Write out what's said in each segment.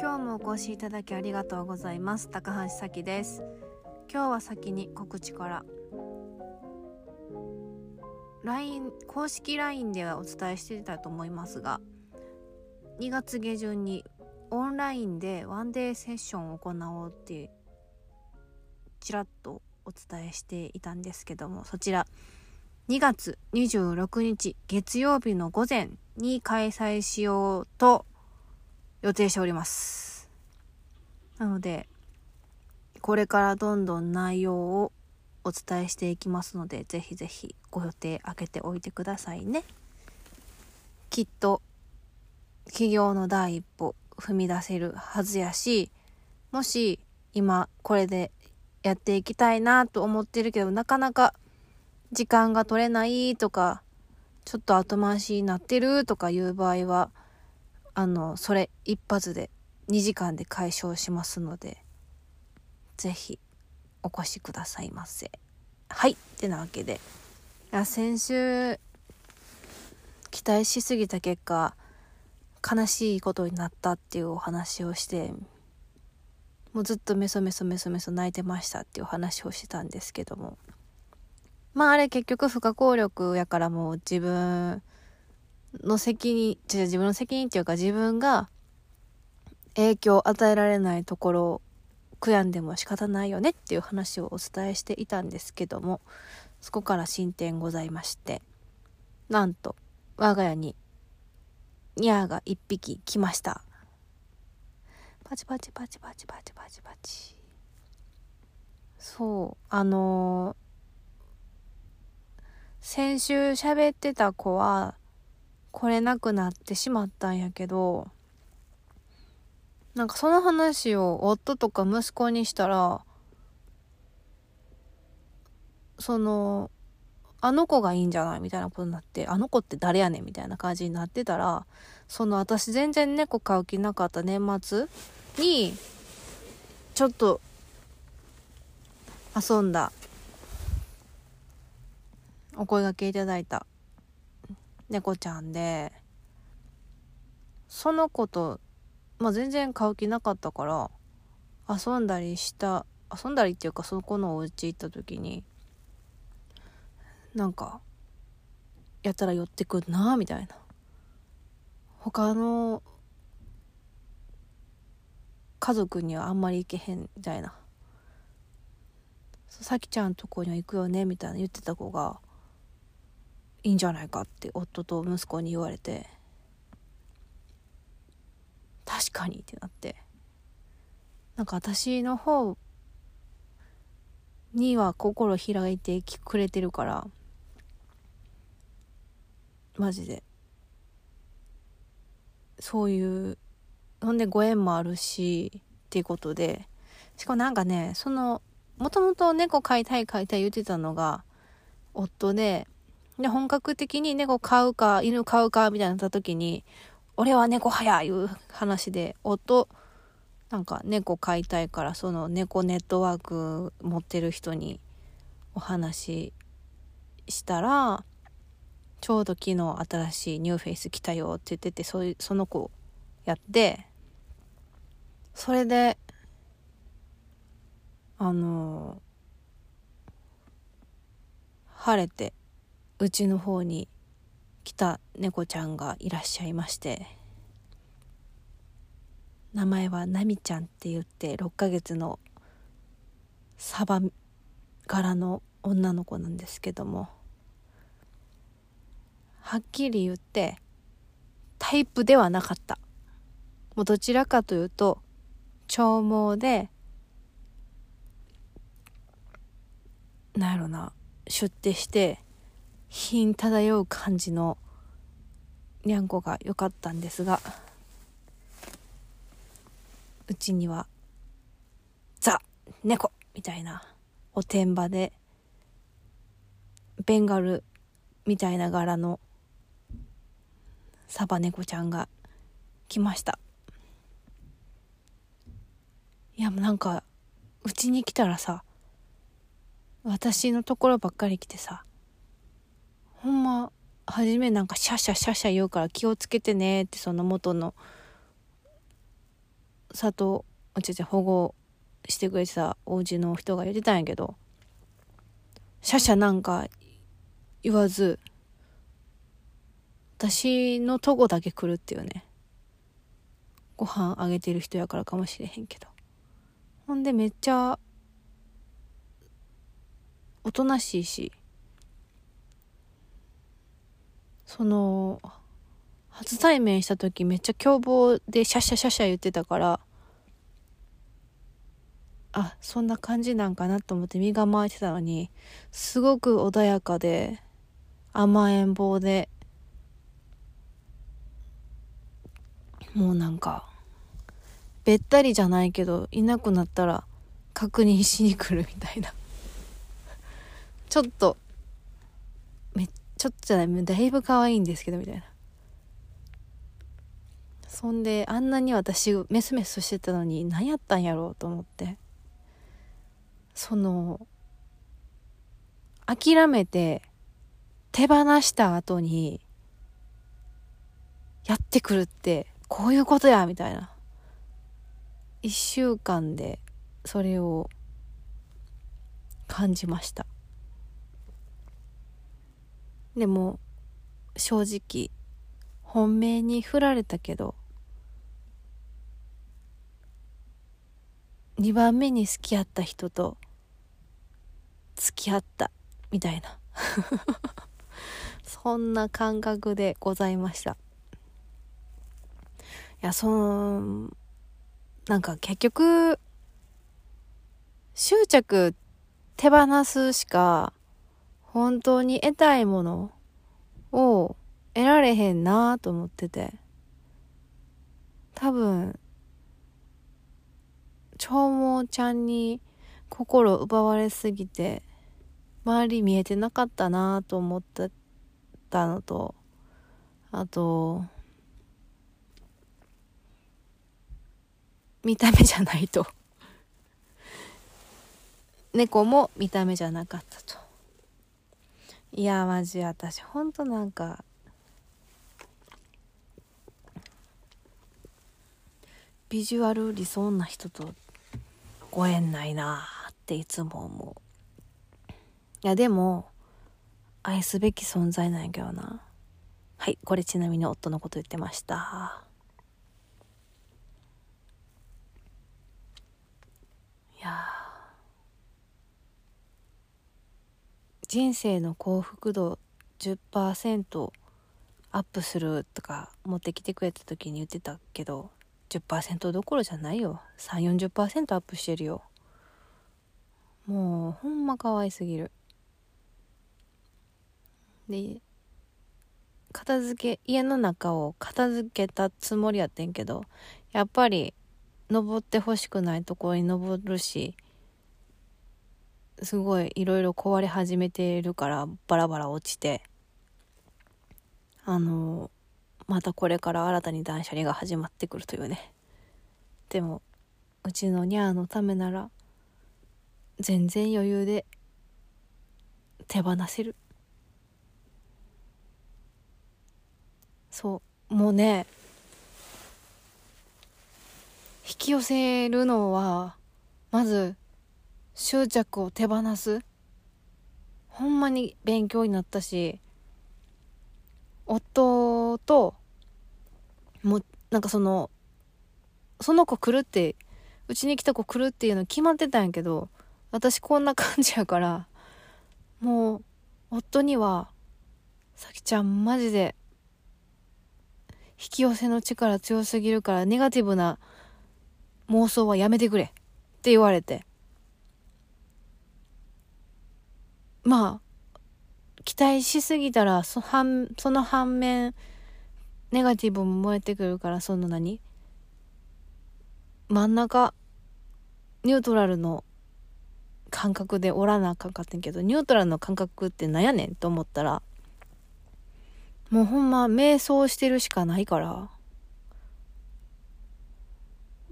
今日もお越しいただきありがとうございます。高橋咲です。今日は先に告知から。LINE 公式 LINE ではお伝えしていたと思いますが2月下旬にオンラインでワンデーセッションを行おうってちらっとお伝えしていたんですけどもそちら2月26日月曜日の午前に開催しようと予定しております。なので、これからどんどん内容をお伝えしていきますので、ぜひぜひご予定開けておいてくださいね。きっと、企業の第一歩踏み出せるはずやし、もし今これでやっていきたいなと思ってるけど、なかなか時間が取れないとか、ちょっと後回しになってるとかいう場合は、あの、それ一発で2時間で解消しますので、ぜひお越しくださいませ。はい。ってなわけで。い先週、期待しすぎた結果、悲しいことになったっていうお話をして、もうずっとメソメソメソメソ泣いてましたっていうお話をしてたんですけども。まああれ結局不可抗力やからもう自分の責任、違う自分の責任っていうか自分が影響を与えられないところを悔やんでも仕方ないよねっていう話をお伝えしていたんですけども、そこから進展ございまして、なんと我が家にニャーが一匹来ました。パチパチパチパチパチパチパチ。そう、あのー、先週喋ってた子は、来れなくなってしまったんやけど、なんかその話を夫とか息子にしたら、その、あの子がいいんじゃないみたいなことになって、あの子って誰やねんみたいな感じになってたら、その私全然猫飼う気なかった年末に、ちょっと遊んだ。お声がけいただいた。猫ちゃんでその子と、まあ、全然買う気なかったから遊んだりした遊んだりっていうかそこのお家行った時になんかやったら寄ってくんなみたいな。他の家族にはあんまり行けへんみたいな。さきちゃんとこには行くよねみたいな言ってた子がいいんじゃないかって夫と息子に言われて確かにってなって。なんか私の方には心開いてくれてるからマジで。そういうほんでご縁もあるしっていうことで。しかもなんかねそのもともと猫飼いたい飼いたい言ってたのが夫でで、本格的に猫飼うか、犬飼うか、みたいになった時に、俺は猫派やいう話で、夫、なんか猫飼いたいから、その猫ネットワーク持ってる人にお話ししたら、ちょうど昨日新しいニューフェイス来たよって言ってて、そういう、その子やって、それで、あの晴れて、うちの方に来た猫ちゃんがいらっしゃいまして名前はナミちゃんって言って6ヶ月のサバ柄の女の子なんですけどもはっきり言ってタイプではなかった。もうどちらかというと長毛でなんやろな出廷して品漂う感じのにゃんこが良かったんですがうちにはザ猫みたいなおてんばでベンガルみたいな柄のサバ猫ちゃんが来ました。いやもうなんかうちに来たらさ私のところばっかり来てさほんま初めなんかシャシャシャシャ言うから気をつけてねってその元の里おちち保護してくれてたお家の人が言ってたんやけどシャシャなんか言わず私のとこだけ来るっていうね。ご飯あげてる人やからかもしれへんけど。ほんでめっちゃおとなしいしその初対面した時めっちゃ凶暴でシャシャシャシャ言ってたからあそんな感じなんかなと思って身構えてたのにすごく穏やかで甘えん坊でもうなんかべったりじゃないけどいなくなったら確認しに来るみたいな。ちょっとちょっとじゃないだいぶ可愛いんですけどみたいな。そんであんなに私メスメスしてたのに何やったんやろうと思って。その諦めて手放した後にやってくるってこういうことやみたいな。1週間でそれを感じました。でも正直本命に振られたけど2番目に好き合った人と付き合ったみたいな。そんな感覚でございました。いやそのなんか結局執着手放すしか本当に得たいものを得られへんなと思ってて。多分長毛ちゃんに心奪われすぎて周り見えてなかったなと思ってたのとあと見た目じゃないと。猫も見た目じゃなかったと。いやマジ私ほんとなんかビジュアル理想な人とご縁ないなっていつも思う。いやでも愛すべき存在なんやけどな。はいこれちなみに夫のこと言ってました。いや人生の幸福度10%アップするとか持ってきてくれた時に言ってたけど10%どころじゃないよ。340%アップしてるよ。もうほんま可愛すぎる。で片付け家の中を片付けたつもりやってんけどやっぱり登ってほしくないところに登るしすごいいろいろ壊れ始めてるからバラバラ落ちて。あのまたこれから新たに断捨離が始まってくるというね。でもうちのニャーのためなら全然余裕で手放せる。そうもうね引き寄せるのはまず執着を手放す。ほんまに勉強になったし夫ともなんかそのその子来るってうちに来た子来るっていうの決まってたんやけど私こんな感じやからもう夫には「さきちゃんマジで引き寄せの力強すぎるからネガティブな妄想はやめてくれって言われて。まあ期待しすぎたらそ反その反面ネガティブも燃えてくるからその何真ん中ニュートラルの感覚でおらなあかんかってんけどニュートラルの感覚って何やねんと思ったらもうほんま瞑想してるしかないから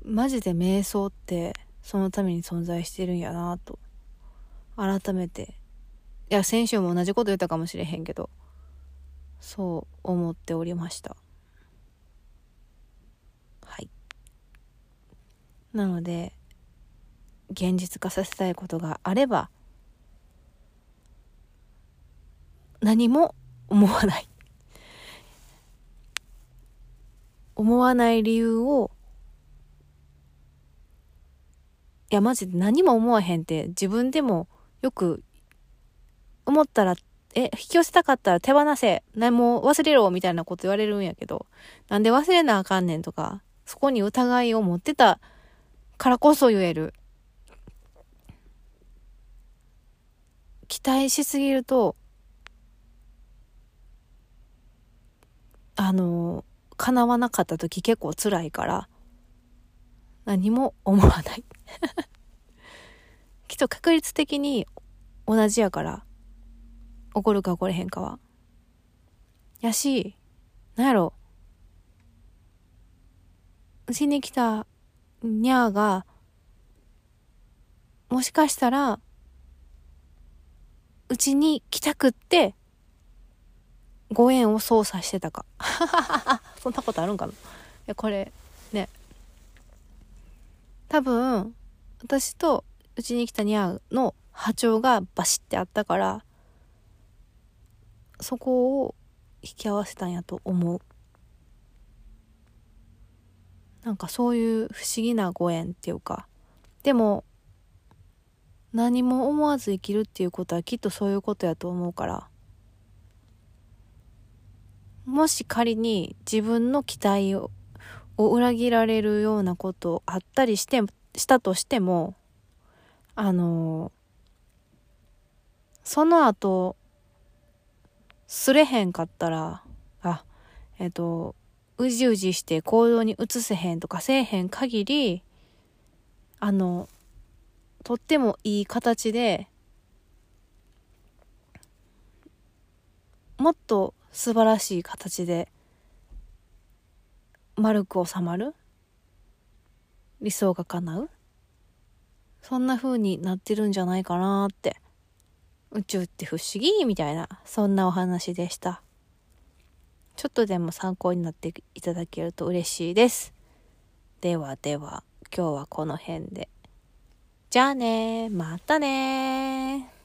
マジで瞑想ってそのために存在してるんやなと改めていや先週も同じこと言ったかもしれへんけどそう思っておりました。はい。なので現実化させたいことがあれば何も思わない。思わない理由をいやマジで何も思わへんって自分でもよく思ったらえ引き寄せたかったら手放せ何も忘れろみたいなこと言われるんやけどなんで忘れなあかんねんとかそこに疑いを持ってたからこそ言える。期待しすぎるとあの叶わなかった時結構辛いから何も思わない。きっと確率的に同じやから起こるか起これへんかは。やしなんやろ。うちに来たにゃーがもしかしたらうちに来たくってご縁を操作してたか。そんなことあるんかな。いやこれね。多分私とうちに来たニャーの波長がバシッてあったからそこを引き合わせたんやと思う。なんかそういう不思議なご縁っていうか。でも何も思わず生きるっていうことはきっとそういうことやと思うから。もし仮に自分の期待をを裏切られるようなことあったりしてしたとしてもあのその後すれへんかったらあえっ、とうじうじして行動に移せへんとかせえへん限りあのとってもいい形でもっと素晴らしい形で丸く収まる？理想が叶う？そんな風になってるんじゃないかなって宇宙って不思議みたいなそんなお話でした。ちょっとでも参考になっていただけると嬉しいです。ではでは今日はこの辺で。じゃあねまたね